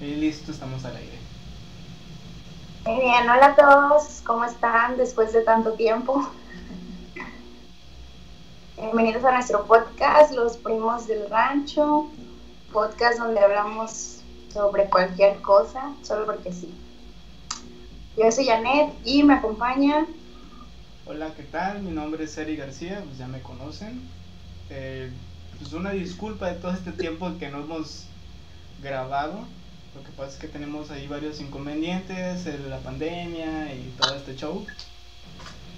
Y listo, estamos al aire. Muy bien, hola a todos, ¿cómo están después de tanto tiempo? Bienvenidos a nuestro podcast, Los Primos del Rancho, podcast donde hablamos sobre cualquier cosa, solo porque sí. Yo soy Janet y me acompaña. Hola, ¿qué tal? Mi nombre es Eri García, pues ya me conocen. Eh, pues una disculpa de todo este tiempo que no hemos grabado. Lo que pasa es que tenemos ahí varios inconvenientes, la pandemia y todo este show.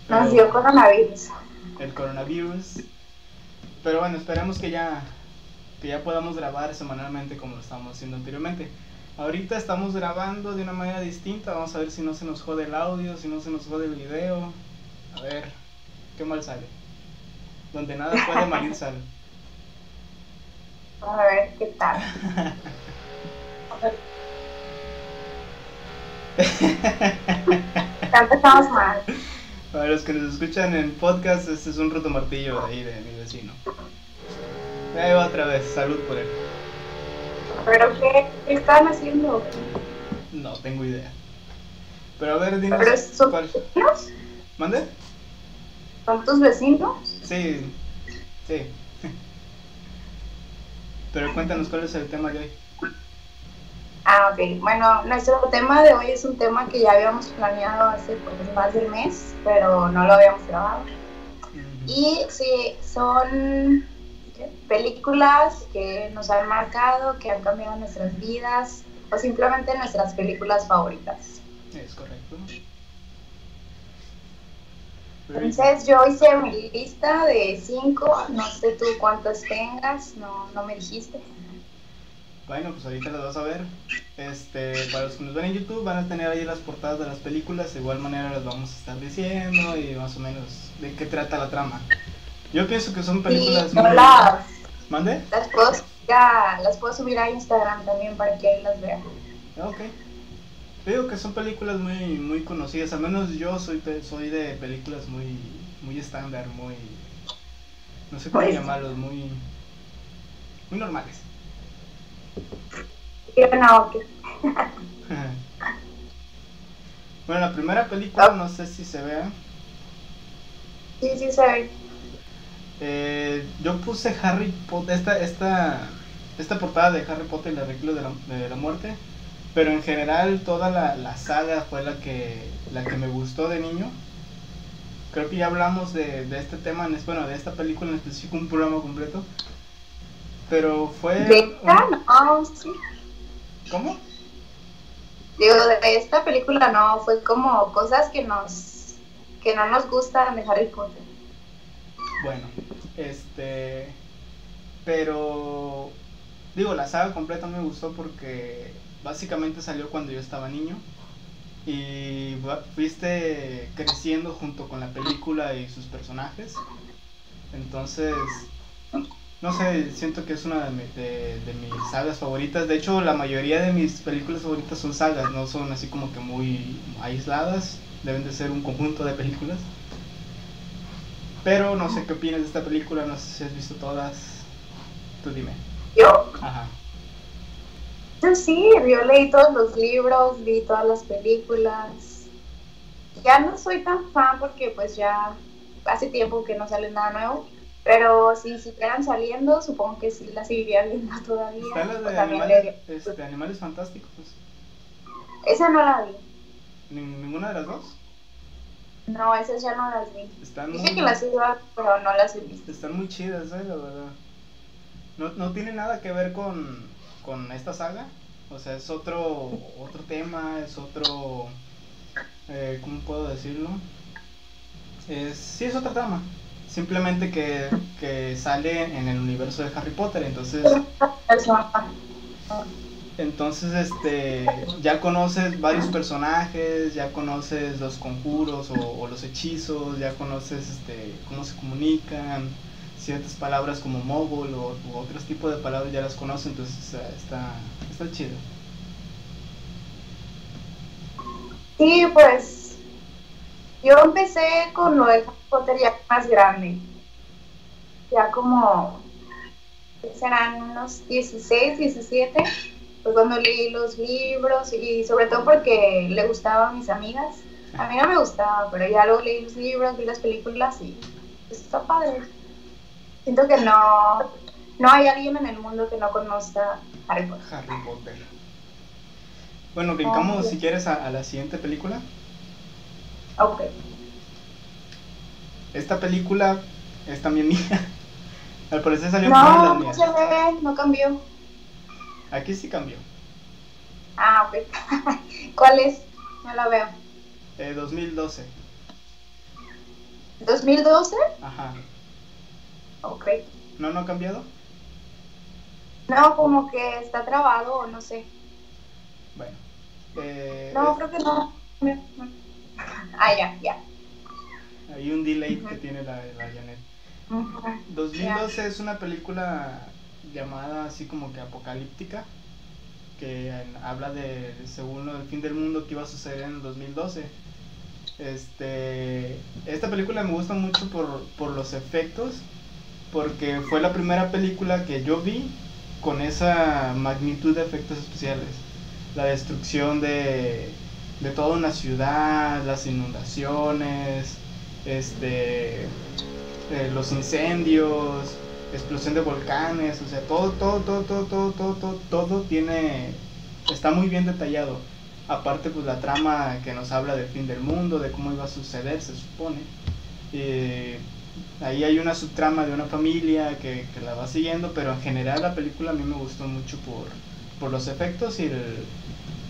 Nos dio coronavirus. El coronavirus. Pero bueno, esperemos que ya, que ya podamos grabar semanalmente como lo estábamos haciendo anteriormente. Ahorita estamos grabando de una manera distinta, vamos a ver si no se nos jode el audio, si no se nos jode el video. A ver, qué mal sale. Donde nada puede mal sale. A ver qué tal. ya empezamos mal. Para los que nos escuchan en podcast, este es un roto martillo de ahí de mi vecino. Ahí va otra vez, salud por él. ¿Pero qué, están haciendo? No tengo idea. Pero a ver, dinos. ¿Pero son tus vecinos? ¿Mande? ¿Son tus vecinos? Sí, sí. Pero cuéntanos cuál es el tema de hoy. Ah, ok. Bueno, nuestro tema de hoy es un tema que ya habíamos planeado hace pues, más de un mes, pero no lo habíamos grabado. Y sí, son películas que nos han marcado, que han cambiado nuestras vidas, o simplemente nuestras películas favoritas. Es correcto. Entonces yo hice mi lista de cinco, no sé tú cuántas tengas, no, no me dijiste. Bueno, pues ahorita las vas a ver. Este, para los que nos ven en YouTube van a tener ahí las portadas de las películas, de igual manera las vamos a estar diciendo y más o menos de qué trata la trama. Yo pienso que son películas sí, muy... las, ¿Mande? Las puedo, ya, las puedo subir a Instagram también para que ahí las vean. Ok. Digo que son películas muy muy conocidas, al menos yo soy soy de películas muy muy estándar, muy no sé cómo pues, llamarlos, muy muy normales. No, bueno, la primera película no sé si se vea. Sí, sí se ve. Eh, yo puse Harry Potter, esta, esta, esta portada de Harry Potter y la Regla de la, de la Muerte, pero en general toda la, la, saga fue la que, la que me gustó de niño. Creo que ya hablamos de, de este tema, en, bueno, de esta película en específico, un programa completo. Pero fue... ¿De esta? No, sí. ¿Cómo? Digo, de esta película no, fue como cosas que nos que no nos gustan de Harry Potter. Bueno, este pero digo, la saga completa me gustó porque básicamente salió cuando yo estaba niño y fuiste creciendo junto con la película y sus personajes. Entonces, no sé, siento que es una de, de, mis sagas favoritas. De hecho, la mayoría de mis películas favoritas son sagas, no son así como que muy aisladas. Deben de ser un conjunto de películas. Pero no sé qué opinas de esta película, no sé si has visto todas. Tú dime. Yo. Ajá. Yo sí, yo leí todos los libros, vi todas las películas. Ya no soy tan fan porque pues ya hace tiempo que no sale nada nuevo pero si siguieran saliendo, supongo que sí la seguiría viendo todavía. ¿Están las de animales, este, animales fantásticos? Esa no la vi. ¿Ninguna de las dos? No, esas ya no las vi. Están Dije que las iba, pero no las he visto. Están muy chidas, eh, la verdad. No, no tiene nada que ver con, con esta saga. O sea, es otro, otro tema, es otro... Eh, ¿Cómo puedo decirlo? Es, sí, es otra trama simplemente que, que, sale en el universo de Harry Potter, entonces entonces este ya conoces varios personajes, ya conoces los conjuros o, los hechizos, ya conoces este cómo se comunican, ciertas palabras como mogul o u otros tipos de palabras ya las conoces, entonces está está chido. Sí, pues yo empecé con lo de Potter ya más grande. Ya como serán unos 16, 17. Fue cuando leí los libros y sobre todo porque le gustaba a mis amigas. A mí no me gustaba, pero ya luego leí los libros, vi las películas y está padre. Siento que no, no hay alguien en el mundo que no conozca Harry Potter. Harry Potter. Bueno, brincamos si quieres a, la siguiente película. Ok. Esta película es también mía. Al parecer salió no, No, no cambió. Aquí sí cambió. Ah, ok. ¿Cuál es? No la veo. Eh, 2012. ¿2012? Ajá. Ok. ¿No, no ha cambiado? No, como que está trabado o no sé. Bueno. Eh, no, creo que no. Ah, ya, ya. Hay un delay que tiene la, la Janet. 2012 es una película llamada así como que apocalíptica que habla de según el fin del mundo que iba a suceder en el 2012 este esta película me gusta mucho por, por los efectos porque fue la primera película que yo vi con esa magnitud de efectos especiales la destrucción de, de toda una ciudad las inundaciones este eh, los incendios explosión de volcanes, o sea, todo, todo, todo, todo, todo, todo, todo, todo tiene, está muy bien detallado. Aparte, pues la trama que nos habla del fin del mundo, de cómo iba a suceder, se supone. Eh, ahí hay una subtrama de una familia que, que, la va siguiendo, pero en general la película a mí me gustó mucho por, por los efectos y, el,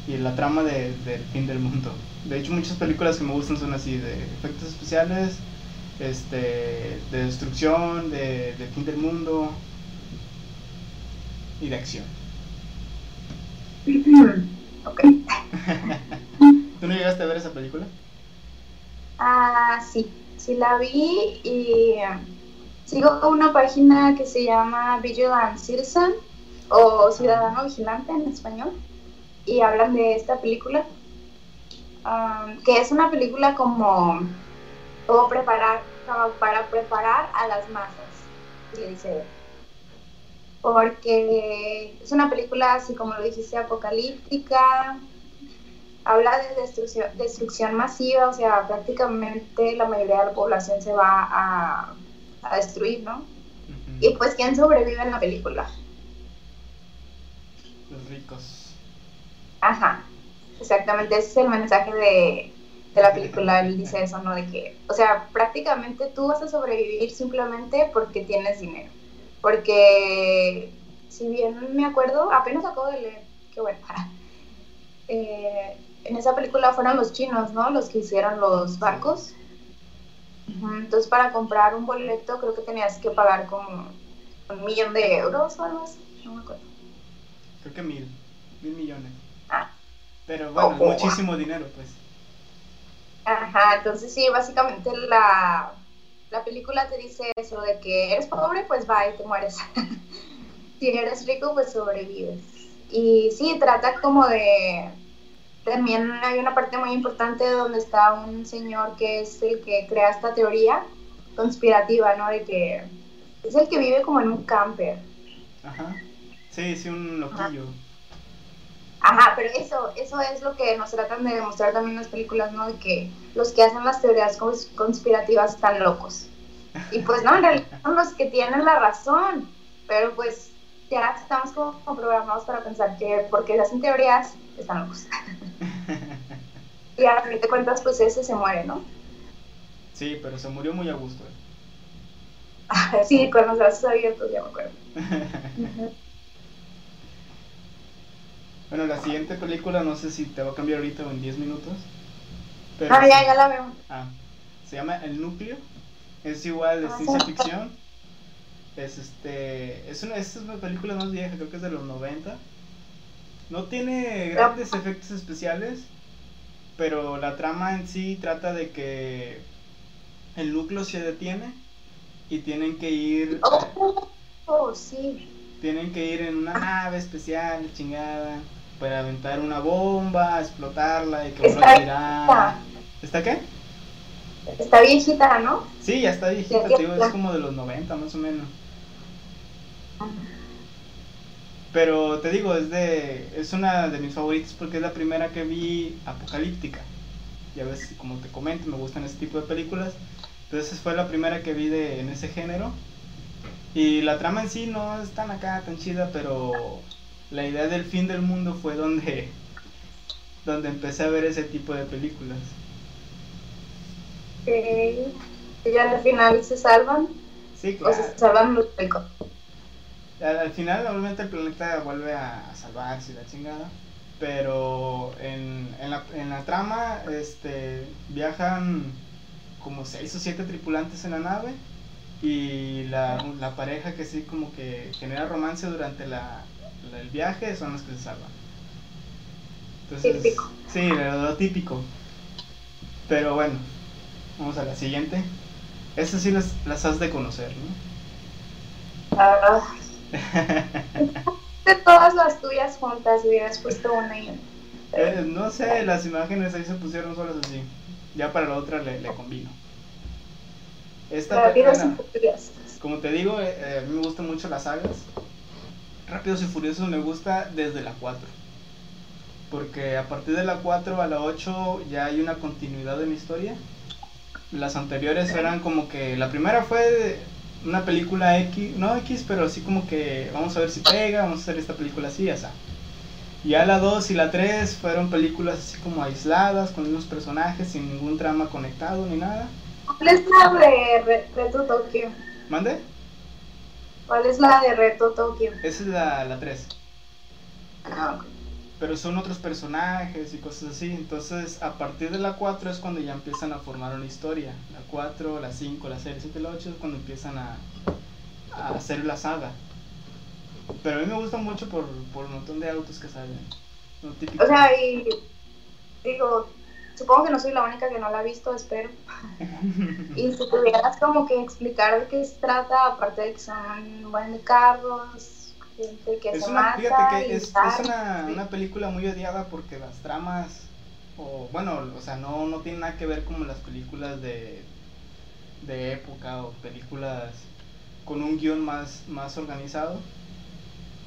y la trama de, del fin del mundo. De hecho, muchas películas que me gustan son así, de efectos especiales, este, de destrucción, de, fin del mundo y de acción. ok. ¿Tú no llegaste a ver esa película? Ah, sí, sí la vi y sigo una página que se llama Vigilant Citizen o Ciudadano Vigilante en español y hablan de esta película, um, que es una película como todo preparar para preparar a las masas, le dice Porque es una película, así como lo dijiste, apocalíptica, habla de destrucción, destrucción masiva, o sea, prácticamente la mayoría de la población se va a, a destruir, ¿no? Y pues, ¿quién sobrevive en la película? Los ricos. Ajá, exactamente, ese es el mensaje de, de la película, él dice eso, ¿no? De que, o sea, prácticamente tú vas a sobrevivir simplemente porque tienes dinero. Porque, si bien me acuerdo, apenas acabo de leer, qué bueno, eh, en esa película fueron los chinos, ¿no? Los que hicieron los barcos. Entonces, para comprar un boleto, creo que tenías que pagar como un millón de euros o algo así, no me acuerdo. Creo que mil, mil millones. Pero bueno, oh, muchísimo dinero, pues. Ajá, entonces sí, básicamente la, la película te dice eso de que eres pobre, pues va y te mueres. si eres rico, pues sobrevives. Y sí, trata como de... También hay una parte muy importante donde está un señor que es el que crea esta teoría conspirativa, ¿no? De que es el que vive como en un camper. Ajá. Sí, sí, un loquillo. Ajá, pero eso, eso es lo que nos tratan de demostrar también las películas, ¿no? De que los que hacen las teorías conspirativas están locos. Y pues no, en realidad son los que tienen la razón, pero pues ya estamos como, programados para pensar que porque hacen teorías están locos. y a fin de cuentas, pues ese se muere, ¿no? Sí, pero se murió muy a gusto. ¿eh? sí, con los brazos abiertos, ya me acuerdo. Bueno, la siguiente película, no sé si te va a cambiar ahorita o en 10 minutos. ah, ya, ya la veo. Ah, se llama El Núcleo. Es igual de ah, ciencia ficción. Es este. Es una, es una película más vieja, creo que es de los 90. No tiene grandes efectos especiales, pero la trama en sí trata de que el núcleo se detiene y tienen que ir. Oh, oh sí. Tienen que ir en una nave especial, chingada para aventar una bomba, explotarla y que vuelva a tirar. ¿Está qué? Está viejita, ¿no? Sí, ya está viejita, tío, es como de los 90 más o menos. Pero te digo, es, de, es una de mis favoritas porque es la primera que vi apocalíptica. Ya ves, como te comento, me gustan ese tipo de películas. Entonces fue la primera que vi de, en ese género. Y la trama en sí no es tan acá, tan chida, pero la idea del fin del mundo fue donde, donde empecé a ver ese tipo de películas. ¿Y ya al final se salvan? Sí, claro. O se salvan los ricos. Al, final, obviamente, el planeta vuelve a, salvarse la chingada. Pero en, en, la, en la trama, este, viajan como seis o siete tripulantes en la nave y la, la, pareja que sí como que genera romance durante la, el viaje son los que se salvan. Entonces, típico. Sí, lo, típico. Pero bueno, vamos a la siguiente. Esas sí las, las has de conocer, ¿no? Ah. de todas las tuyas juntas hubieras puesto una y eh, no sé, las imágenes ahí se pusieron solas así. Ya para la otra le, le combino. Esta como te digo, eh, eh, a mí me gustan mucho las sagas. Rápidos y Furiosos me gusta desde la 4. Porque a partir de la 4 a la 8 ya hay una continuidad de mi historia. Las anteriores eran como que. La primera fue una película X, no X, pero así como que vamos a ver si pega, vamos a hacer esta película así, ya. Ya la 2 y la 3 fueron películas así como aisladas, con unos personajes, sin ningún trama conectado ni nada. ¿Cuál es la de Reto Tokio? ¿Mande? ¿Cuál es la de Reto Tokio? Esa es la, la 3. Ah, Pero son otros personajes y cosas así. Entonces, a partir de la 4 es cuando ya empiezan a formar una historia. La 4, la 5, la 6, la 7, la 8 es cuando empiezan a, a hacer la saga. Pero a mí me gusta mucho por, por un montón de autos que salen. o sea, y digo, supongo que no soy la única que no la ha visto, espero. y si pudieras como que explicar de qué se trata, aparte de que son buenos carros, gente que es se una, mata Fíjate que y es, es una, una película muy odiada porque las tramas, o bueno, o sea, no, no tiene nada que ver como las películas de, de época o películas con un guion más, más organizado.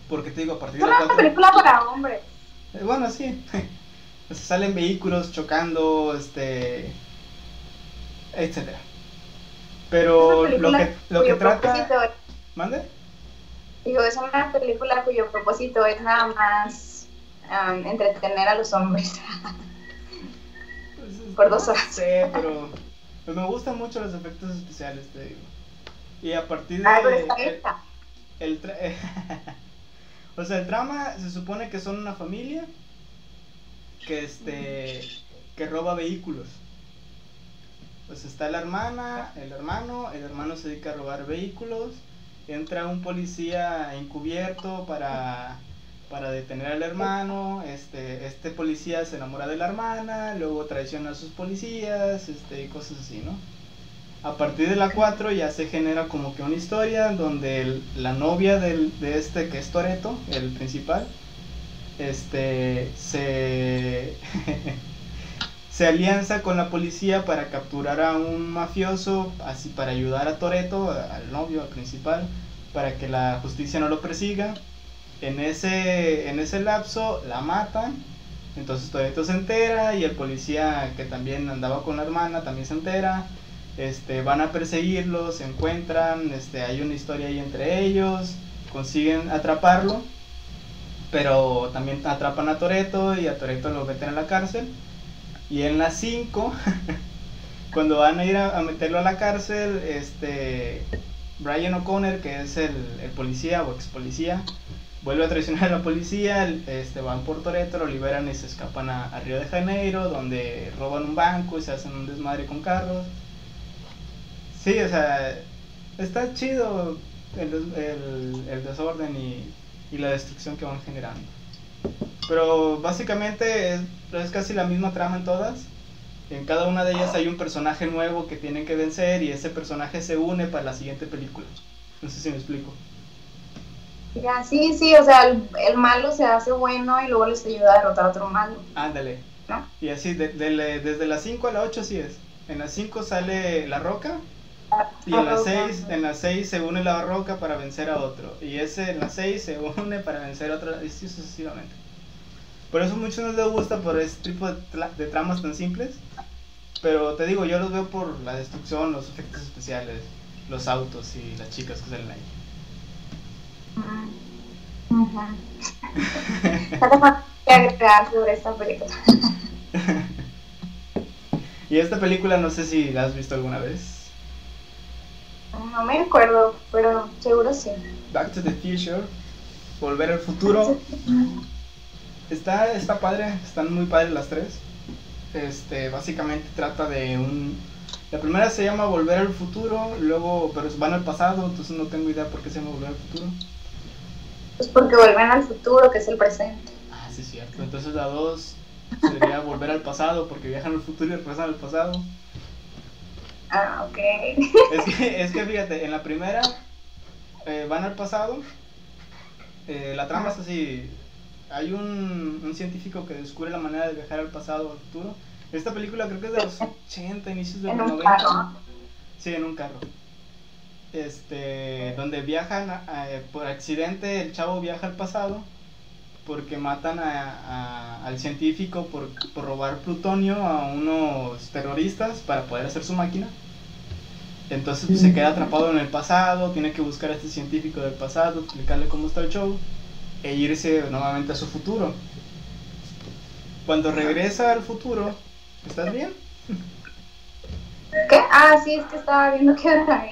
Porque te digo, a partir Es de la una 4... película para hombres. Eh, Bueno, sí. Salen vehículos chocando, este, etcétera. Pero lo que, lo que trata, ¿mande? Digo, es una película cuyo propósito es nada más um, entretener a los hombres. Pues, Por dos horas. sé, pero pues me gustan mucho los efectos especiales, te digo. Y a partir de Ah, pero está el, el tra- o sea, el trama se supone que son una familia que este que roba vehículos. Pues está la hermana, el hermano, el hermano se dedica a robar vehículos, entra un policía encubierto para, para detener al hermano, este, este policía se enamora de la hermana, luego traiciona a sus policías, este, cosas así, ¿no? A partir de la 4 ya se genera como que una historia donde la novia del- de este que es Toreto, el principal, este se se alianza con la policía para capturar a un mafioso, así para ayudar a Toreto, al novio, al principal, para que la justicia no lo persiga. En ese, en ese lapso la matan, entonces Toreto se entera y el policía que también andaba con la hermana también se entera. Este, van a perseguirlos, se encuentran, este, hay una historia ahí entre ellos, consiguen atraparlo, pero también atrapan a Toreto y a Toreto lo meten a la cárcel. Y en las 5, cuando van a ir a, meterlo a la cárcel, este Brian O'Connor, que es el, policía o ex policía, vuelve a traicionar a la policía, este, van por Toreto, lo liberan y se escapan a, a Río de Janeiro, donde roban un banco y se hacen un desmadre con carros. Sí, o sea, está chido el, el- el desorden y, y la destrucción que van generando. Pero básicamente es, es casi la misma trama en todas. En cada una de ellas hay un personaje nuevo que tienen que vencer y ese personaje se une para la siguiente película. No sé si me explico. Ya, sí, sí, o sea, el, el malo se hace bueno y luego les ayuda a derrotar a otro malo, Ándale. ¿no? Y así, de- de- desde la 5 a la 8 sí es. En la 5 sale La Roca, Y en la 6, en la 6 se une la roca para vencer a otro. Y ese en la 6 se une para vencer a otro. Y así sucesivamente. Por eso muchos no les gusta por este tipo de, de, tramas tan simples. Pero te digo, yo los veo por la destrucción, los efectos especiales, los autos y las chicas que salen ahí. sobre esta película. y esta película no sé si la has visto alguna vez. No me acuerdo, pero seguro sí. Back to the Future, Volver al Futuro. Está, está padre, están muy padres las tres. Este, básicamente trata de un... La primera se llama Volver al Futuro, luego, pero van al pasado, entonces no tengo idea por qué se llama Volver al Futuro. Pues porque vuelven al futuro, que es el presente. Ah, sí, cierto. Entonces la dos sería Volver al pasado, porque viajan al futuro y regresan al pasado. Ah, ok. Es que, es que fíjate, en la primera eh, van al pasado, eh, la trama es así, hay un, un, científico que descubre la manera de viajar al pasado o al futuro. Esta película creo que es de los 80, inicios de los 90. Sí, en un carro. Este, donde viajan eh, por accidente, el chavo viaja al pasado porque matan a, al científico por, por, robar plutonio a unos terroristas para poder hacer su máquina. Entonces pues, se queda atrapado en el pasado, tiene que buscar a este científico del pasado, explicarle cómo está el show e irse nuevamente a su futuro. Cuando regresa al futuro, ¿estás bien? ¿Qué? Ah, sí, es que estaba viendo que era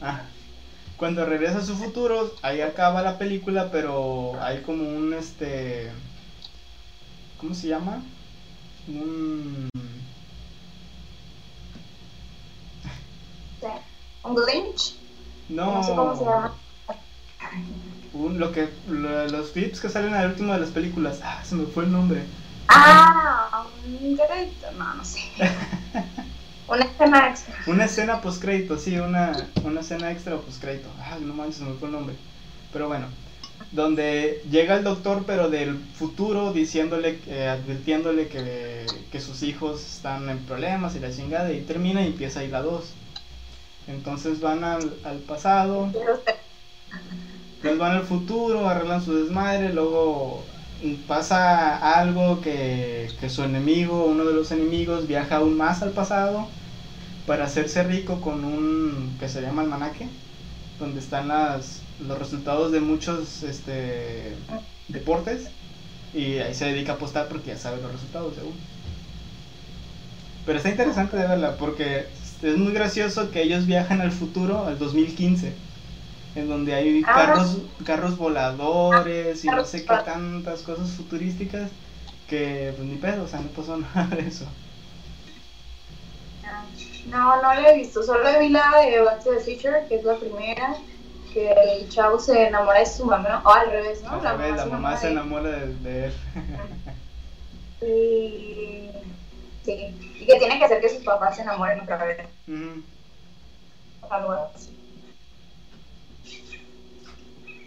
Ah. Cuando regresa a su futuro, ahí acaba la película, pero hay como un este. ¿Cómo se llama? Un. ¿Un glitch? No. No sé cómo se llama lo que, los clips que salen al último de las películas. Ah, se me fue el nombre. Ah, un crédito, no, no sé. una escena extra. Una escena post crédito, sí, una, una escena extra o post crédito. Ah, no manches, se me fue el nombre. Pero bueno, donde llega el doctor, pero del futuro, diciéndole, eh, advirtiéndole que, que, sus hijos están en problemas y la chingada, y termina y empieza ahí la 2. Entonces van al, al pasado. Entonces van al futuro, arreglan su desmadre, luego pasa algo que, que, su enemigo, uno de los enemigos, viaja aún más al pasado para hacerse rico con un que se llama almanaque, donde están las, los resultados de muchos este, deportes y ahí se dedica a apostar porque ya sabe los resultados según. Pero está interesante de verla porque es muy gracioso que ellos viajan al futuro, al 2015 en donde hay ah. carros, carros voladores y no sé qué tantas cosas futurísticas que pues ni pedo, o sea, no pasó nada de eso. No, no lo he visto, solo vi la de Back to the Future, que es la primera, que el chavo se enamora de su mamá, o al revés, ¿no? la, mamá, la mamá se enamora de, él. y... Sí, y que tiene que hacer que sus papás se enamoren otra vez. Algo así.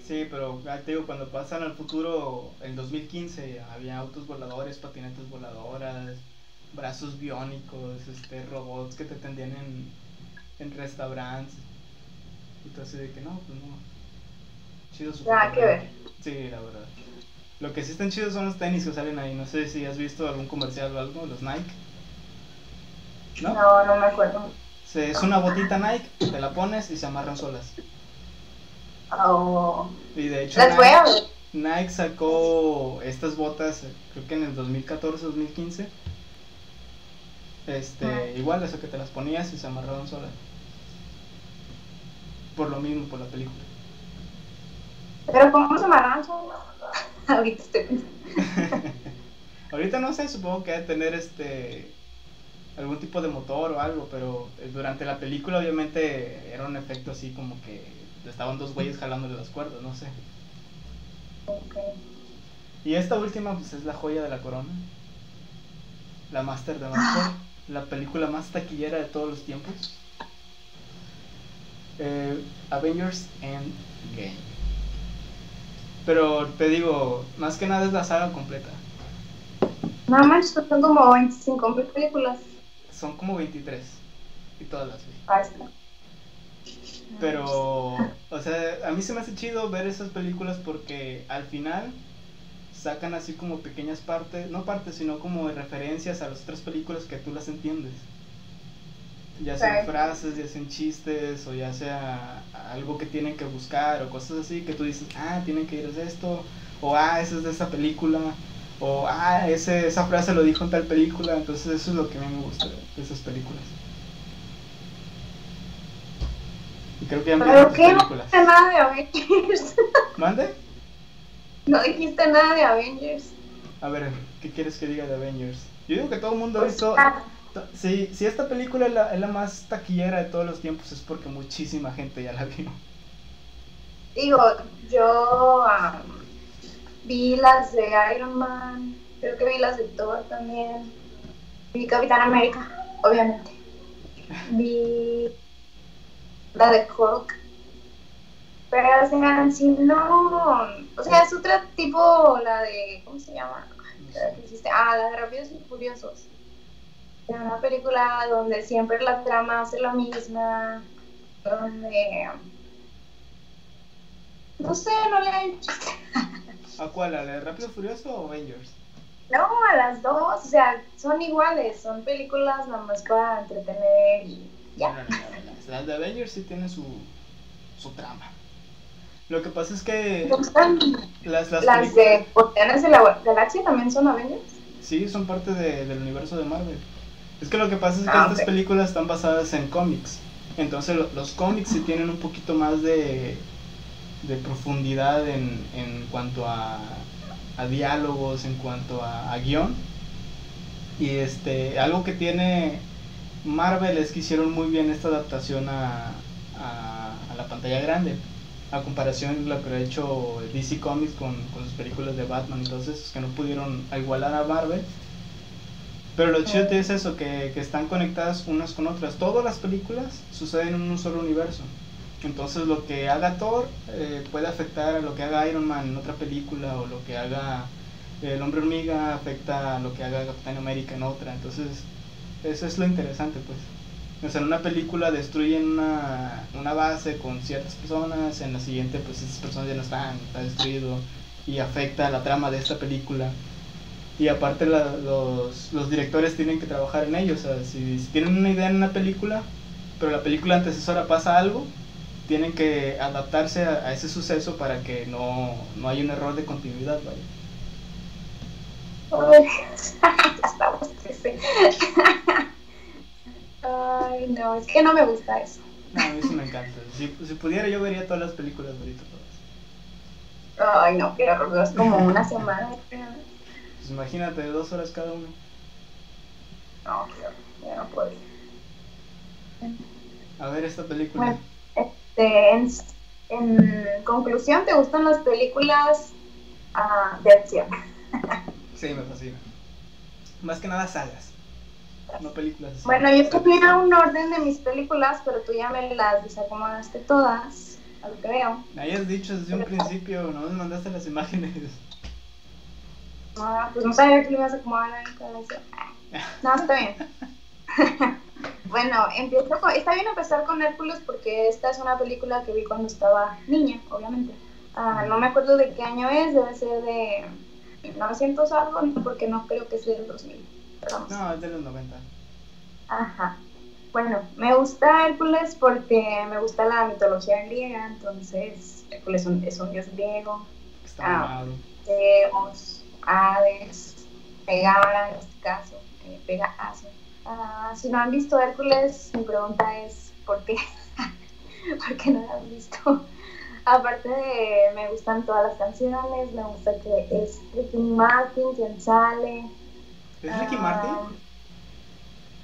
Sí, pero te digo, cuando pasan al futuro, en 2015, había autos voladores, patinetes voladoras, brazos biónicos, este, robots que te atendían en, en restaurantes. Y todo así de que no, pues no. Chido su Nada que ver. Sí, la verdad. Lo que sí están chidos son los tenis que salen ahí. No sé si has visto algún comercial o algo, los Nike. ¿No? No, no me acuerdo. Es una botita Nike, te la pones y se amarran solas. Oh. Y de hecho, Nike, sacó estas botas, creo que en el 2014-2015. Este, ah. igual eso que te las ponías y se amarraron solas. Por lo mismo, por la película. Pero ¿cómo se amarran solas? Ahorita estoy Ahorita no sé, supongo que debe tener este algún tipo de motor o algo, pero eh, durante la película obviamente era un efecto así como que estaban dos güeyes jalándole las cuerdas, no sé. Y esta última pues es la joya de la corona. La Master de Master, la película más taquillera de todos los tiempos. Eh, Avengers Endgame. Pero te digo, más que nada es la saga completa. No manches, son como 25 películas. Son como 23. Y todas las vi. Ah, está. Pero, o sea, a mí se me hace chido ver esas películas porque al final sacan así como pequeñas partes, no partes, sino como referencias a las otras películas que tú las entiendes. Ya sean frases, ya sean chistes, o ya sea algo que tienen que buscar, o cosas así que tú dices, ah, tienen que ir de esto, o ah, eso es de esa película, o ah, ese, esa frase lo dijo en tal película, entonces eso es lo que a mí me gusta de esas películas. Y creo que ya ¿Pero qué? Nada de. ¿Mande? No dijiste nada de Avengers. A ver, ¿qué quieres que diga de Avengers? Yo digo que todo el mundo ha visto... Si, si esta película es la, es la más taquillera de todos los tiempos es porque muchísima gente ya la vio. Digo, yo vi las de Iron Man, creo que vi las de Thor también, vi Capitán América, obviamente, vi la de Hulk, pero o sea, si no, o sea, es otro tipo, la de, ¿cómo se llama? Ah, la de Rápidos y Furiosos. Una película donde siempre la trama hace lo misma, donde... No sé, no le hay ¿A cuál? ¿A la de Rápido Furioso o Avengers? No, a las dos, o sea, son iguales, son películas nada más para entretener y ya. No, no, no, las de Avengers sí tienen su, su trama. Lo que pasa es que... Las, las, las de Guardianes de la Galaxia también son Avengers. Sí, son parte de, del universo de Marvel. Es que lo que pasa es que ah, estas películas están basadas en cómics. Entonces los cómics sí tienen un poquito más de, de profundidad en, en cuanto a, a, diálogos, en cuanto a, guion. Y este, algo que tiene Marvel es que hicieron muy bien esta adaptación a, a, la pantalla grande. A comparación de lo que ha hecho DC Comics con, con sus películas de Batman, entonces que no pudieron igualar a Marvel. Pero lo chido es eso, que, que están conectadas unas con otras. Todas las películas suceden en un solo universo. Entonces lo que haga Thor eh, puede afectar a lo que haga Iron Man en otra película o lo que haga el hombre hormiga afecta a lo que haga Capitán América en otra. Entonces eso es lo interesante pues. O sea, en una película destruyen una, una base con ciertas personas, en la siguiente pues esas personas ya no están, está destruido y afecta la trama de esta película. Y aparte los, los, directores tienen que trabajar en ello. O sea, si, si tienen una idea en una película, pero la película antecesora pasa algo, tienen que adaptarse a, ese suceso para que no, no haya un error de continuidad, ¿vale? Ay, no, es que no me gusta eso. No, a mí sí me encanta. Si, si pudiera, yo vería todas las películas ahorita, todas. Ay, no, qué horror, es como una semana. Pues imagínate, dos horas cada uno. No, ya no puedo. A ver esta película. Este, en, conclusión, ¿te gustan las películas uh, de acción? sí, me fascina. Más que nada sagas, no películas. Bueno, yo tenía un orden de mis películas, pero tú ya me las desacomodaste todas, a lo que veo. Me habías dicho desde un principio, no me mandaste las imágenes. Ah, pues no sabía que lo ibas a acomodar en No, está bien. Bueno, empiezo está bien empezar con Hércules porque esta es una película que vi cuando estaba niña, obviamente. Ah, no me acuerdo de qué año es, debe ser de 900 algo, porque no creo que sea del 2000. No, es de los 90. Ajá. Bueno, me gusta Hércules porque me gusta la mitología griega, entonces Hércules es un, dios griego. Está ah, Zeus, Hades, Pegara en este caso, eh, Pegaso Ah, si no han visto Hércules, mi pregunta es ¿por qué? ¿Por qué no lo han visto? Aparte de, me gustan todas las canciones, me gusta que es Ricky Martin quien sale. ¿Es Ricky ah, Martin?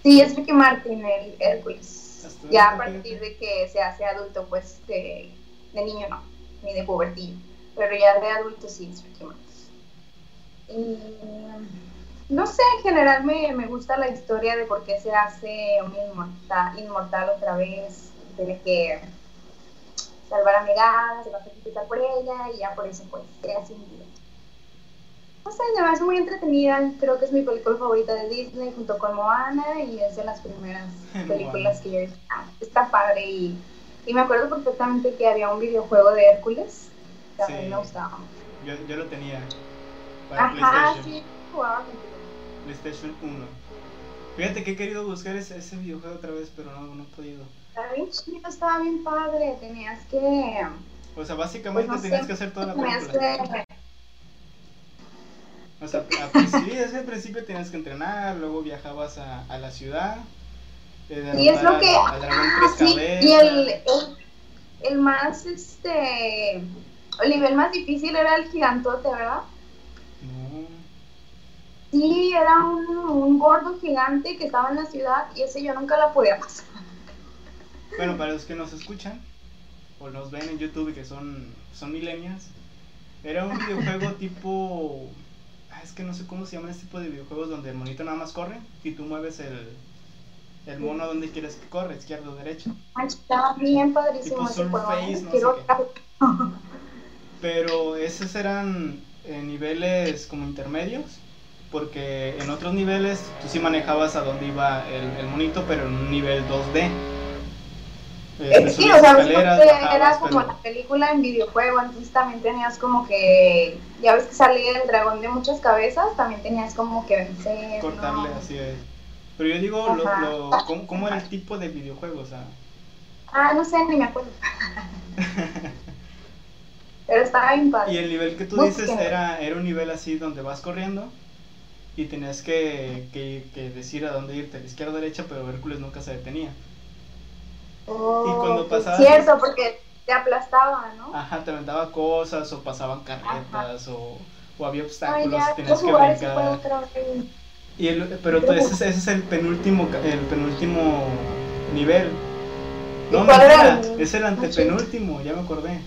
Sí, es Ricky Martin el Hércules. Ya a partir de que se hace adulto, pues de, de niño no, ni de pubertillo. Pero ya de adulto sí es Ricky Martin. Y no sé, en general me, me, gusta la historia de por qué se hace un inmortal, inmortal otra vez, tiene que salvar a Megara, se va a sacrificar por ella y ya por eso pues crea sin vida. No sé, me hace muy entretenida, creo que es mi película favorita de Disney junto con Moana y es de las primeras películas que yo he visto. Ah, está padre y Y me acuerdo perfectamente que había un videojuego de Hércules que a mí Sí. me gustaba. Yo, yo lo tenía. Para Ajá, PlayStation. sí, jugaba contigo. PlayStation 1. Fíjate que he querido buscar ese, ese videojuego otra vez, pero no, no he podido. Estaba bien chido, estaba bien padre. Tenías que. O sea, básicamente Pues no tenías sé, que hacer toda la Tenías película. que. O sea, a principio, sí, desde el principio tenías que entrenar, luego viajabas a, a la ciudad. eh, Y es lo que. al- al Ah, sí, y el, el, el más, este. El nivel más difícil era el gigantote, ¿verdad? No. Sí, era un, un gordo gigante que estaba en la ciudad y ese yo nunca la podía pasar. Bueno, para los que nos escuchan o nos ven en YouTube y que son, son millennials, era un videojuego tipo. Ah, Es que no sé cómo se llama este tipo de videojuegos donde el monito nada más corre y tú mueves el, el mono donde quieres que corre, izquierda o derecha. Ay, Estaba bien padrísimo Tipo ese juego. Surface, no Quiero- sé Pero esos eran eh, niveles como intermedios, porque en otros niveles tú sí manejabas a dónde iba el, el monito, pero en un nivel 2D. Este, Sí, subías o sea, bajabas, era como pero- la película en videojuego, entonces también tenías como que, ya ves que salía el dragón de muchas cabezas, también tenías como que vencer. cortarle ¿no? así es. Pero yo digo, lo, lo- ¿cómo, cómo era el tipo de videojuego? O sea, Ah, no sé, ni me acuerdo. Pero estaba bien padre. y el nivel que tú Muy dices era, era un nivel así donde vas corriendo y tenías que, que, que decir a dónde irte, a la izquierda o derecha, pero Hércules nunca se detenía. Oh, y cuando pues pasabas- Cierto, porque te aplastaba, ¿no? Ajá, te aventaba cosas o pasaban carretas o, o había Ay, obstáculos ya, y quiero tenías que brincar. Y el, pero Quiero ese, es- ese es el penúltimo, el penúltimo nivel. ¿Y No, cuál era el es el antepenúltimo, ya me acordé.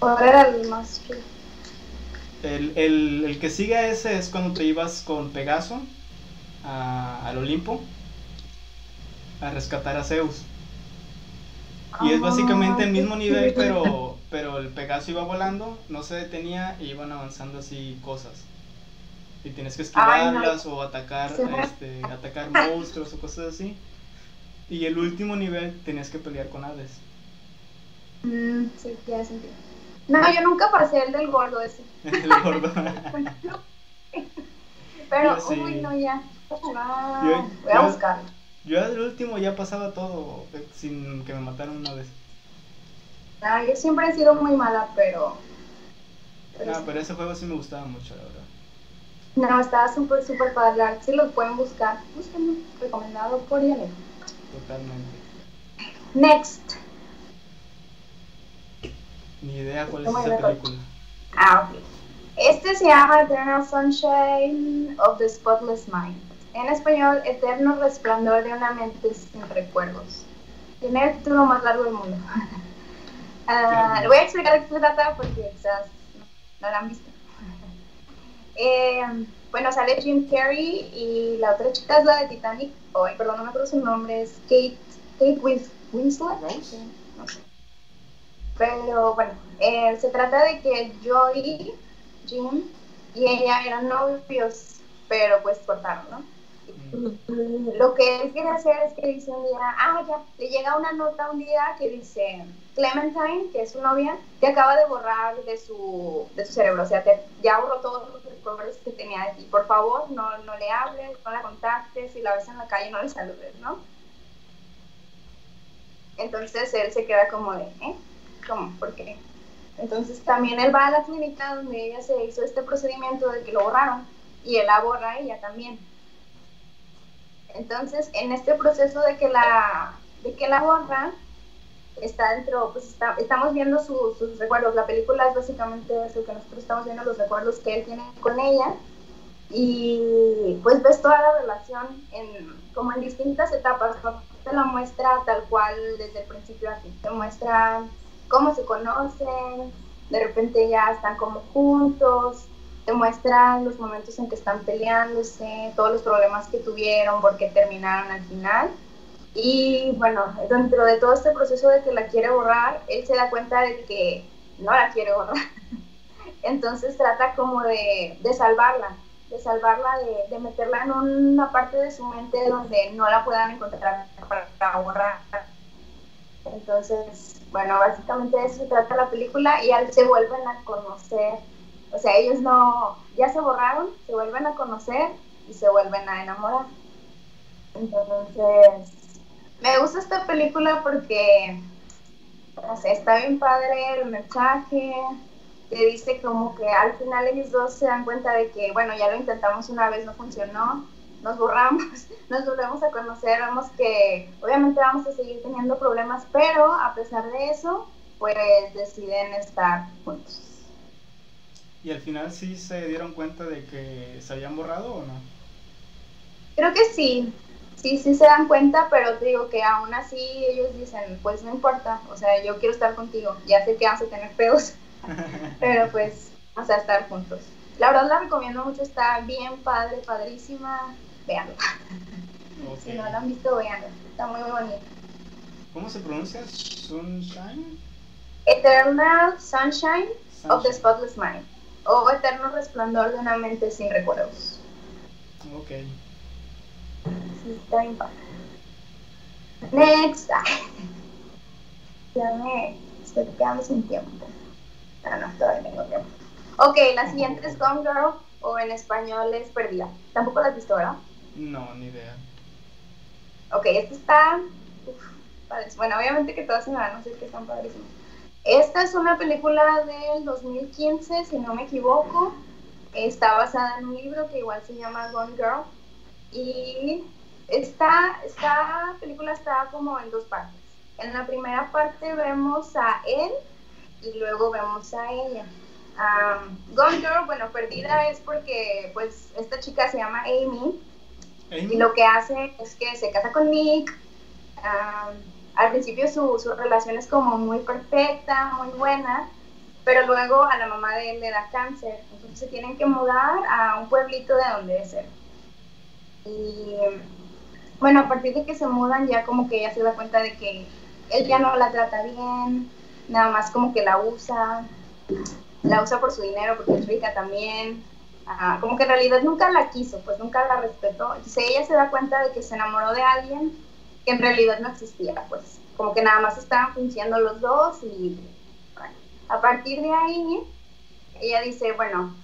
Ahora era el más chido. El, el, el que sigue a ese es cuando te ibas con Pegaso a- al Olimpo a rescatar a Zeus. Y es Ah, básicamente el qué mismo nivel, pero, pero el Pegaso iba volando, no se detenía y iban avanzando así cosas. Y tienes que Ay, no. esquivarlas o atacar, este, atacar monstruos o cosas así. Y el último nivel tenías que pelear con Hades. Mm, sí, ya sentí. No, yo nunca pasé el del gordo ese. El gordo. Pero, uy, no, ya. Ah, Yo- voy a buscarlo. Yo al último ya pasaba todo eh, sin que me mataran una vez. Ah, yo siempre he sido muy mala, pero. pero No, sí. pero ese juego sí me gustaba mucho, la verdad. No, estaba súper, súper padre. Si lo pueden buscar, búsquenlo. Recomendado por Yanel. Totalmente. Next. Ni idea cuál es esa película. Ah, ok. Este se llama Eternal Sunshine of the Spotless Mind. En español, Eterno Resplandor de una mente sin recuerdos. Tiene el título más largo del mundo. Ah, le voy a explicar de qué se trata porque quizás no, la han visto. Eh, bueno, sale Jim Carrey y la otra chica es la de Titanic. Ay, perdón, no me acuerdo su nombre. Es Kate, Kate Wins- Winslet. No sé. Pero bueno, eh, se trata de que Joy, Jim y ella eran novios, pero pues cortaron, ¿no? Y Lo que él quiere hacer es que dice un día, ah, ya, le llega una nota un día que dice, Clementine, que es su novia, te acaba de borrar de su, de su cerebro, o sea, te, ya borró todos los recuerdos que tenía de ti. Por favor, no, no le hables, no la contactes, si la ves en la calle no le saludes, ¿no? Entonces él se queda como de, ¿eh? ¿Cómo? ¿Por qué? Entonces también él va a la clínica donde ella se hizo este procedimiento de que lo borraron y él la borra a ella también. Entonces, en este proceso de que la, de que la borra, está dentro, pues está- estamos viendo su- sus recuerdos. La película es básicamente eso que nosotros estamos viendo, los recuerdos que él tiene con ella. Y pues ves toda la relación en, como en distintas etapas. Te la muestra tal cual desde el principio a. Te muestra cómo se conocen, de repente ya están como juntos, te muestran los momentos en que están peleándose, todos los problemas que tuvieron, por qué terminaron al final. Y bueno, dentro de todo este proceso de que la quiere borrar, él se da cuenta de que no la quiere borrar. Entonces trata como de, de salvarla, de salvarla, de, de meterla en una parte de su mente donde no la puedan encontrar para, para borrar. Entonces, bueno, básicamente de eso se trata la película y al se vuelven a conocer. O sea, ellos no, ya se borraron, se vuelven a conocer y se vuelven a enamorar. Entonces, me gusta esta película porque, está bien padre el mensaje, te dice como que al final ellos dos se dan cuenta de que, bueno, ya lo intentamos una vez, no funcionó, nos borramos, nos volvemos a conocer, vemos que obviamente vamos a seguir teniendo problemas, pero a pesar de eso, pues deciden estar juntos. ¿Y al final sí se dieron cuenta de que se habían borrado o no? Creo que sí, sí, sí se dan cuenta, pero te digo que aún así ellos dicen, pues no importa, o sea, yo quiero estar contigo, ya sé que vamos a tener pedos, pero pues vamos a estar juntos. La verdad la recomiendo mucho, está bien padre, padrísima, véanlo. Si no la han visto, véanlo, está muy, muy bonito. ¿Cómo se pronuncia? Sunshine? Eternal Sunshine, of the Spotless Mind, o Eterno Resplandor de una mente sin recuerdos. Ok. Sí, está bien. Next. ya me estoy quedando sin tiempo. Ah, no, todavía tengo tiempo. Ok, la siguiente es Gone Girl, o en español es Perdida. Tampoco la has visto, ¿verdad? No, ni idea. Ok, esta está. Uf, bueno, obviamente que todas se me van a decir que están padrísimas. Esta es una película del 2015, si no me equivoco. Está basada en un libro que igual se llama Gone Girl. Y esta, esta película está como en dos partes. En la primera parte vemos a él y luego vemos a ella. Um, Gone Girl, bueno, perdida es porque pues esta chica se llama Amy, y lo que hace es que se casa con Nick. Um, al principio su, su, relación es como muy perfecta, muy buena, pero luego a la mamá de él le da cáncer, entonces se tienen que mudar a un pueblito de donde es él. Y bueno, a partir de que se mudan ya como que ella se da cuenta de que él ya no la trata bien, nada más como que la usa, la usa por su dinero porque es rica también, como que en realidad nunca la quiso, pues nunca la respetó. Entonces ella se da cuenta de que se enamoró de alguien que en realidad no existía, pues como que nada más estaban funcionando los dos y bueno, a partir de ahí ella dice, bueno,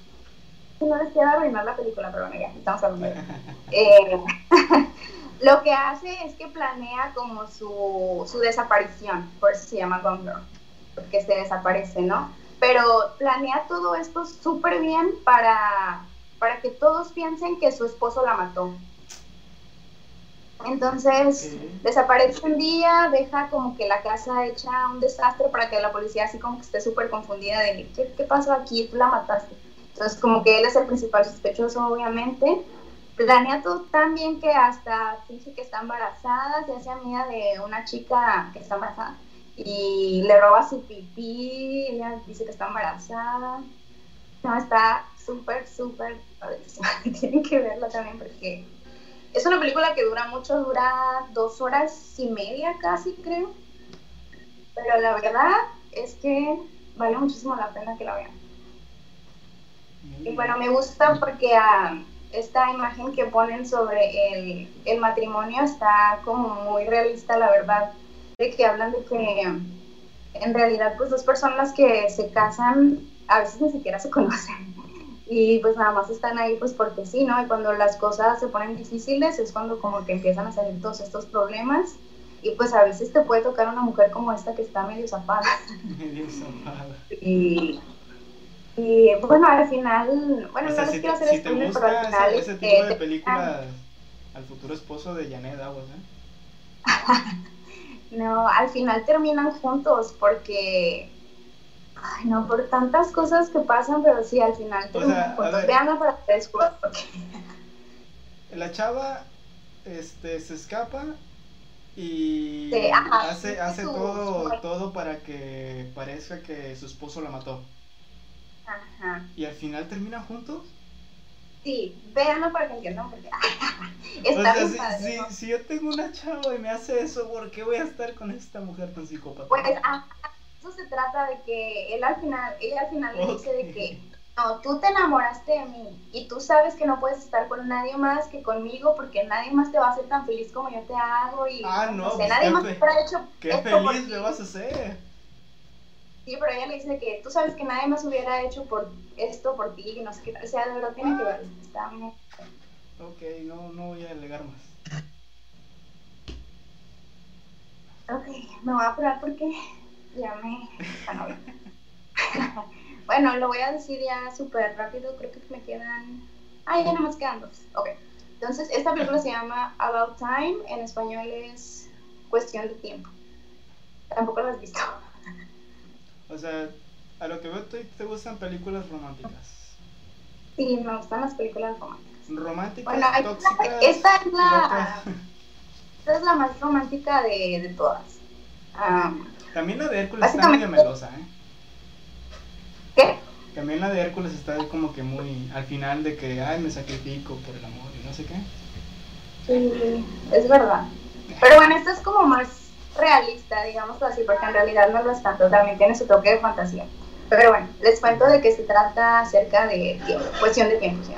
no les quiero arruinar la película, pero bueno, ya, estamos hablando. Eh, lo que hace es que planea como su, su desaparición, por eso se llama Gone Girl, porque se desaparece, ¿no? Pero planea todo esto súper bien para, para que todos piensen que su esposo la mató. Entonces desaparece un día, deja como que la casa hecha un desastre para que la policía así como que esté súper confundida de ¿qué, qué pasó aquí? Tú la mataste. Entonces como que él es el principal sospechoso obviamente. Planea todo tan bien que hasta dice que está embarazada, se hace amiga de una chica que está embarazada y le roba su pipí, ella dice que está embarazada. No, está súper, súper Tienen que verla también porque es una película que dura mucho, dura dos horas y media casi, creo. Pero la verdad es que vale muchísimo la pena que la vean. Y bueno, me gusta porque uh, esta imagen que ponen sobre el, el matrimonio está como muy realista, la verdad que hablan de que en realidad pues dos personas que se casan a veces ni siquiera se conocen y pues nada más están ahí pues porque sí, ¿no? Y cuando las cosas se ponen difíciles es cuando como que empiezan a salir todos estos problemas y pues a veces te puede tocar una mujer como esta que está medio zapada. Medio zapada. Y, y bueno, al final, bueno, no les quiero hacer si spoiler, pero al final... Ese, ese tipo de películas, al futuro esposo de Janet Aguas, ¿eh? No, al final terminan juntos porque. Ay, no, por tantas cosas que pasan, pero sí, al final terminan juntos. Veanlo para después. Porque... La chava este, se escapa y hace, hace todo, todo para que parezca que su esposo la mató. Ajá. ¿Y al final terminan juntos? Sí, véanlo para que entiendan porque está o sea, si, si, si, yo tengo una chava y me hace eso, ¿por qué voy a estar con esta mujer tan psicópata? Pues ah, eso se trata de que él al final, ella al final le dice de que no, tú te enamoraste de mí y tú sabes que no puedes estar con nadie más que conmigo porque nadie más te va a hacer tan feliz como yo te hago y Ah, no, pues nadie más te hecho Qué esto feliz me vas a hacer. Sí, pero ella le dice que tú sabes que nadie más hubiera hecho por esto por ti y no sé qué, o sea, de verdad tiene que verlo, está muy... Ok, no, no voy a alegar más. Ok, me voy a apurar porque ya me bueno, lo voy a decir ya súper rápido, creo que me quedan... Ah, ya nada más quedan dos. Ok, entonces esta película se llama About Time, en español es Cuestión de Tiempo. Tampoco la has visto. O sea, a lo que veo, te, te gustan películas románticas. Sí, me gustan las películas románticas. Románticas, Bueno, tóxicas. esta es la, locas. esta es la más romántica de, de todas. Ah, También la de Hércules está medio melosa, ¿eh? ¿Qué? También la de Hércules está como que muy al final de que, ay, me sacrifico por el amor y no sé qué. Sí, es verdad. Pero bueno, esto es como más realista, digámoslo así, porque en realidad no lo es tanto, también tiene su toque de fantasía. Pero bueno, les cuento de que se trata acerca de tiempo, cuestión de tiempo, ¿sí?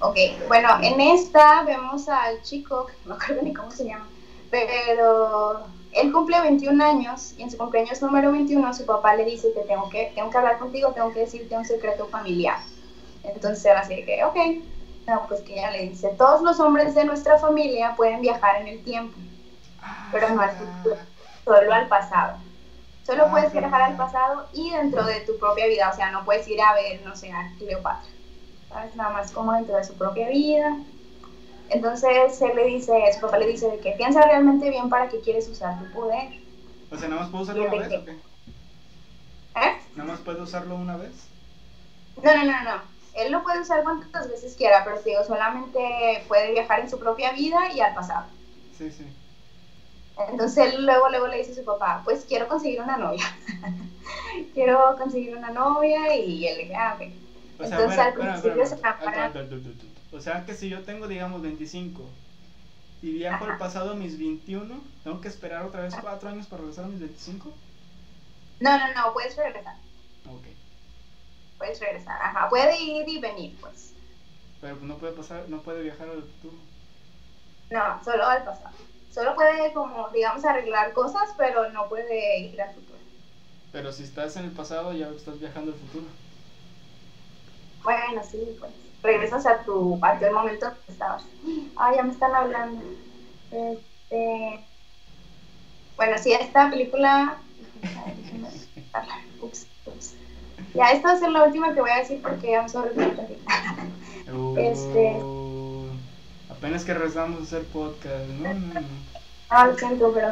Ok, bueno, en esta vemos al chico, que no me acuerdo ni cómo se llama, pero él cumple 21 años y en su cumpleaños número 21 su papá le dice, te tengo que, tengo que hablar contigo, tengo que decirte un secreto familiar. Entonces él así que, ok, no, pues que ella le dice, todos los hombres de nuestra familia pueden viajar en el tiempo, pero no al futuro, solo al pasado. Solo Ah, puedes claro. viajar al pasado y dentro de tu propia vida, o sea, no puedes ir a ver, no sé, a Cleopatra, ¿sabes? Nada más como dentro de su propia vida. Entonces él le dice, su papá le dice de que piensa realmente bien para que quieres usar tu poder. O sea, ¿nada más puedo usarlo ¿Y una vez qué? o qué? ¿Eh? ¿Nada más puedo usarlo una vez? No, no, no, no. Él lo puede usar cuantas veces quiera, pero digo, solamente puede viajar en su propia vida y al pasado. Sí, sí. Entonces él luego, luego le dice a su papá, pues quiero conseguir una novia. quiero conseguir una novia y él le dice, ah, ok. O sea, Entonces, al principio espera, se O sea, que si yo tengo, digamos, 25 y viajo al Ajá. pasado a mis 21, ¿tengo que esperar otra vez 4 años para regresar a mis 25? No, no, no, puedes regresar. Ok. Puedes regresar, ajá. Puede ir y venir, pues. Pero no puede pasar, no puede viajar al futuro. No, solo al pasado. Solo puede, como, digamos, arreglar cosas, pero no puede ir al futuro. Pero si estás en el pasado, ya estás viajando al futuro. Bueno, sí, pues. Regresas a tu, a aquel momento que estabas. Ah, ya me están hablando. Este. Bueno, sí, esta película. Ay. Ups, ups. Ya, esta va a ser la última que voy a decir porque ya me sobre Este- Apenas que regresamos a hacer podcast. No, no, no. Ah, lo siento, pero.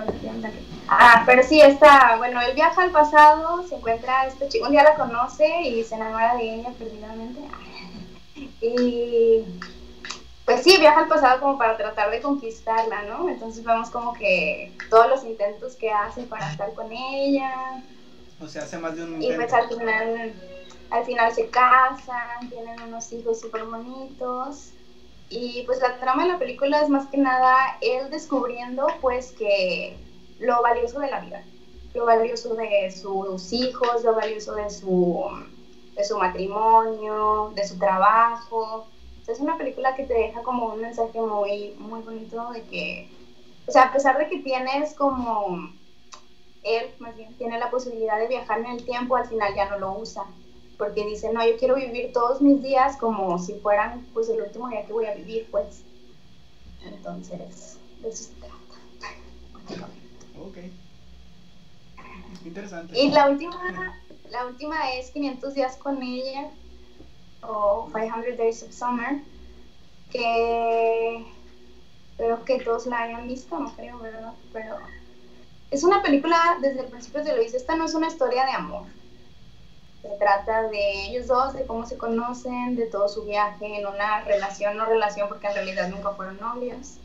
Ah, pero sí, está, bueno, él viaja al pasado, se encuentra a esta chica, un día la conoce y se enamora de ella perdidamente. Y pues sí, viaja al pasado como para tratar de conquistarla, ¿no? Entonces vemos como que todos los intentos que hace para estar con ella. O sea, hace más de un Y intento. pues al final, al final se casan, tienen unos hijos súper bonitos. Y pues la trama de la película es más que nada él descubriendo pues que lo valioso de la vida, lo valioso de sus hijos, lo valioso de su, de su matrimonio, de su trabajo. Es una película que te deja como un mensaje muy, muy bonito de que, o sea, a pesar de que tienes como él más bien tiene la posibilidad de viajar en el tiempo, al final ya no lo usa, porque dice, no, yo quiero vivir todos mis días como si fueran pues el último día que voy a vivir, pues. Entonces, de eso se trata. Ok. Interesante. Y la última, la última es 500 días con ella, o 500 Days of Summer, que espero que todos la hayan visto, no creo, ¿verdad? Pero es una película, desde el principio te lo dice, esta no es una historia de amor. Se trata de ellos dos, de cómo se conocen, de todo su viaje en una relación, no relación porque en realidad nunca fueron novios.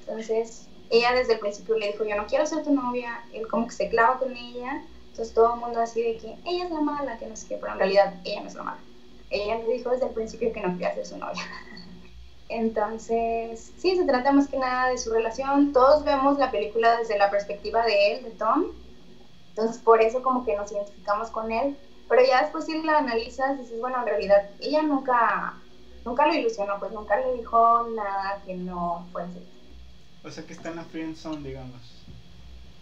Entonces, ella desde el principio le dijo, yo no quiero ser tu novia, él como que se clava con ella, entonces todo el mundo así de que ella es la mala, que no sé qué, pero en realidad ella no es la mala. Ella le dijo desde el principio que no quería ser su novia. Entonces, sí, se trata más que nada de su relación. Todos vemos la película desde la perspectiva de él, de Tom. Entonces, por eso como que nos identificamos con él. Pero ya después si la analizas, dices, bueno, en realidad ella nunca, nunca lo ilusionó, pues nunca le dijo nada que no fuese. O sea que está en la friendzone, digamos.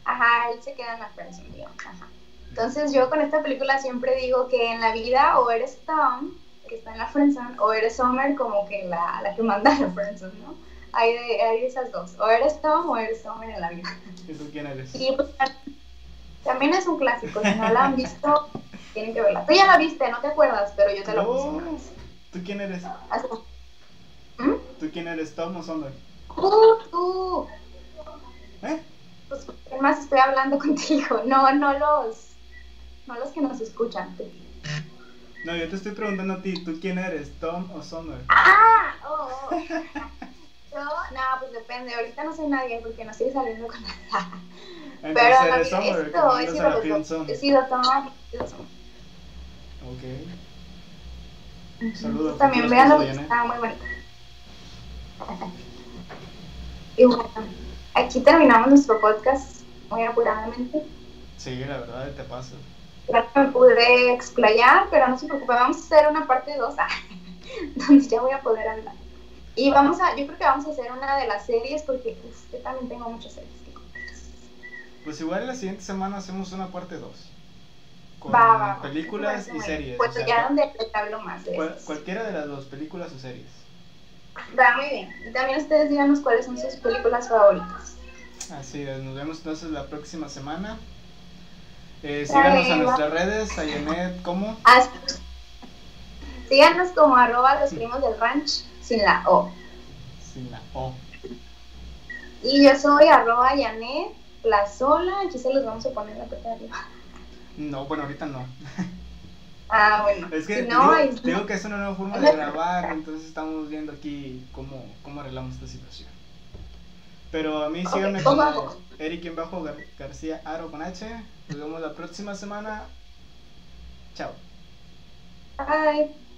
Ajá, él se queda en la friendzone, digamos. Ajá. Entonces yo con esta película siempre digo que en la vida o eres Tom, que está en la friendzone, o eres Summer como que la, la que manda la friendzone, ¿no? Hay de, hay de esas dos, o eres Tom o eres Summer en la vida. ¿Y tú quién eres? Y pues también es un clásico, si no la han visto, tienen que verla. Tú ya la viste, no te acuerdas, pero yo te la puse. una vez. ¿Tú quién eres? ¿Mm? ¿Tú quién eres, Tom o Summer? Tú, tú, ¿Eh? pues, ¿qué más estoy hablando contigo? No, no los, no los que nos escuchan. No, yo te estoy preguntando a ti, ¿tú quién eres, Tom o Summer? Ah, oh, oh. Yo, no, pues depende. Ahorita no soy nadie porque no estoy saliendo con nada. Pero Entonces vida Summer, es que todo, he sido los dos. He sido Tom, he sido. Ok. Saludos. También esposos de Janet. está muy bonita. Y bueno, aquí terminamos nuestro podcast muy apuradamente. Sí, la verdad, te paso. No me pude explayar, pero no se preocupe, vamos a hacer una parte 2 donde ya voy a poder hablar. Y vamos a, yo creo que vamos a hacer una de las series porque uf, yo también tengo muchas series que contar. Pues igual la siguiente semana hacemos una parte 2. Con Va, va, películas y series. Pues o sea, ya donde te hablo más de cual- cualquiera de las dos, películas o series. Va muy bien. Y también ustedes díganos cuáles son sus películas favoritas. Así es, nos vemos entonces la próxima semana. Eh, síganos a nuestras redes, a Janet, ¿cómo? Síganos como arroba los primos del ranch sin la O. Sin la O. Y yo soy arroba Yanet Plazola. Aquí se los vamos a poner la parte de arriba. No, bueno, ahorita no. Ah, bueno. Es que si no, digo, que es una nueva forma de grabar, entonces estamos viendo aquí cómo, cómo arreglamos esta situación. Pero a mí síganme como poco. Eric bajo Gar- García Aro con H. Nos vemos la próxima semana. Chao. Bye.